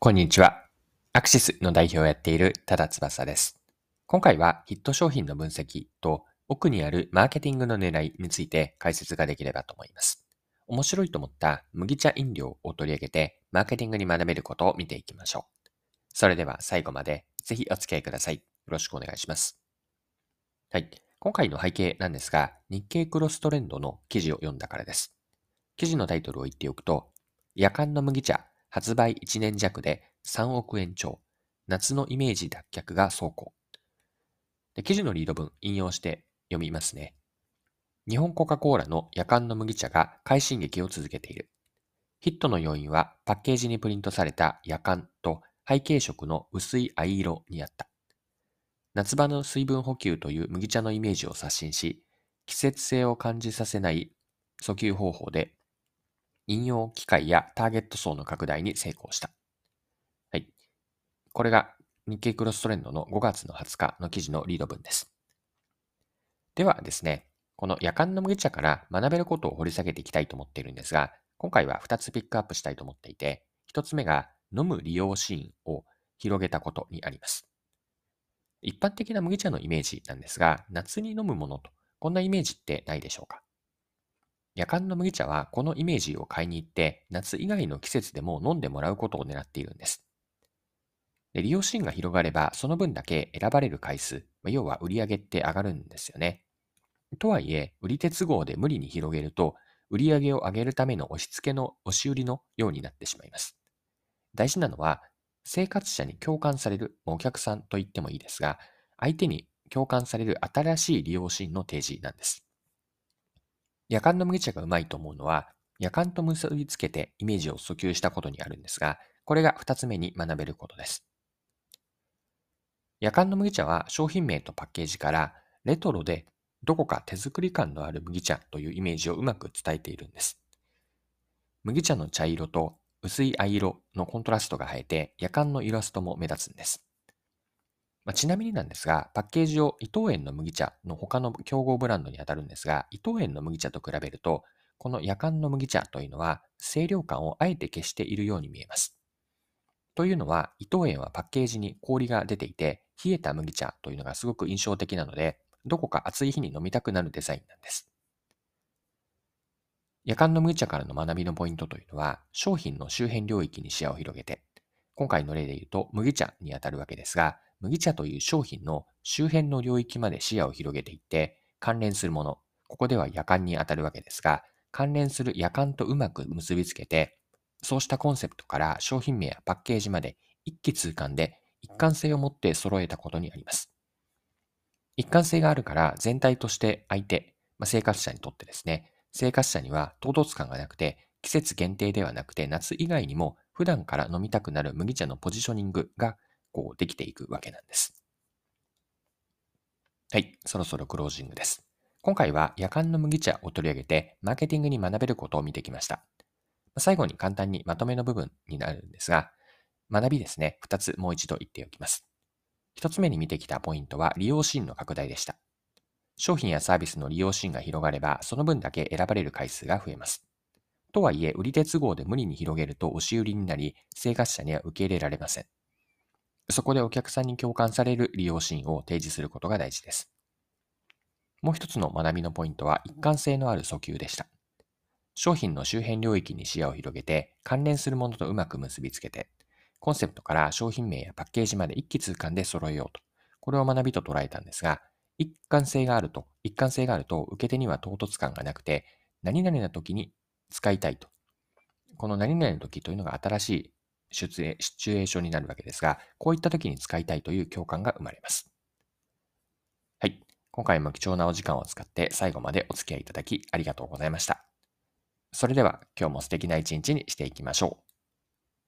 こんにちは。アクシスの代表をやっている多田翼です。今回はヒット商品の分析と奥にあるマーケティングの狙いについて解説ができればと思います。面白いと思った麦茶飲料を取り上げてマーケティングに学べることを見ていきましょう。それでは最後までぜひお付き合いください。よろしくお願いします。はい。今回の背景なんですが、日経クロストレンドの記事を読んだからです。記事のタイトルを言っておくと、夜間の麦茶発売1年弱で3億円超。夏のイメージ脱却が走行。で記事のリード文引用して読みますね。日本コカ・コーラの夜間の麦茶が快進撃を続けている。ヒットの要因はパッケージにプリントされた夜間と背景色の薄い藍色にあった。夏場の水分補給という麦茶のイメージを刷新し、季節性を感じさせない訴求方法で引用機会やターゲット層の拡大に成功した。はい。これが日経クロストレンドの5月の20日の記事のリード文です。ではですね、この夜間の麦茶から学べることを掘り下げていきたいと思っているんですが、今回は2つピックアップしたいと思っていて、1つ目が飲む利用シーンを広げたことにあります。一般的な麦茶のイメージなんですが、夏に飲むものと、こんなイメージってないでしょうか？夜間の麦茶はこのイメージを買いに行って夏以外の季節でも飲んでもらうことを狙っているんです。で利用シーンが広がればその分だけ選ばれる回数、要は売り上げって上がるんですよね。とはいえ、売り手都合で無理に広げると売り上げを上げるための押し付けの押し売りのようになってしまいます。大事なのは生活者に共感されるお客さんと言ってもいいですが、相手に共感される新しい利用シーンの提示なんです。夜間の麦茶がうまいと思うのは、夜間と結びつけてイメージを訴求したことにあるんですが、これが二つ目に学べることです。夜間の麦茶は商品名とパッケージからレトロでどこか手作り感のある麦茶というイメージをうまく伝えているんです。麦茶の茶色と薄い藍色のコントラストが映えて夜間のイラストも目立つんです。まあ、ちなみになんですが、パッケージを伊藤園の麦茶の他の競合ブランドに当たるんですが、伊藤園の麦茶と比べると、この夜間の麦茶というのは、清涼感をあえて消しているように見えます。というのは、伊藤園はパッケージに氷が出ていて、冷えた麦茶というのがすごく印象的なので、どこか暑い日に飲みたくなるデザインなんです。夜間の麦茶からの学びのポイントというのは、商品の周辺領域に視野を広げて、今回の例で言うと麦茶にあたるわけですが、麦茶という商品の周辺の領域まで視野を広げていって、関連するもの、ここでは夜間に当たるわけですが、関連する夜間とうまく結びつけて、そうしたコンセプトから商品名やパッケージまで一気通貫で一貫性を持って揃えたことにあります。一貫性があるから全体として相手、まあ、生活者にとってですね、生活者には唐突感がなくて、季節限定ではなくて夏以外にも普段から飲みたくなる麦茶のポジショニングがこうできていくわけなんです。はい、そろそろクロージングです。今回は夜間の麦茶を取り上げて、マーケティングに学べることを見てきました。最後に簡単にまとめの部分になるんですが、学びですね、2つもう一度言っておきます。1つ目に見てきたポイントは利用シーンの拡大でした。商品やサービスの利用シーンが広がれば、その分だけ選ばれる回数が増えます。とはいえ、売り手都合で無理に広げると押し売りになり、生活者には受け入れられません。そこでお客さんに共感される利用シーンを提示することが大事です。もう一つの学びのポイントは一貫性のある訴求でした。商品の周辺領域に視野を広げて、関連するものとうまく結びつけて、コンセプトから商品名やパッケージまで一気通貫で揃えようと、これを学びと捉えたんですが、一貫性があると、一貫性があると、受け手には唐突感がなくて、何々な時に使いたいと。この何々の時というのが新しいシチュエーションになるわけですが、こういった時に使いたいという共感が生まれます。はい。今回も貴重なお時間を使って最後までお付き合いいただきありがとうございました。それでは今日も素敵な一日にしていきましょう。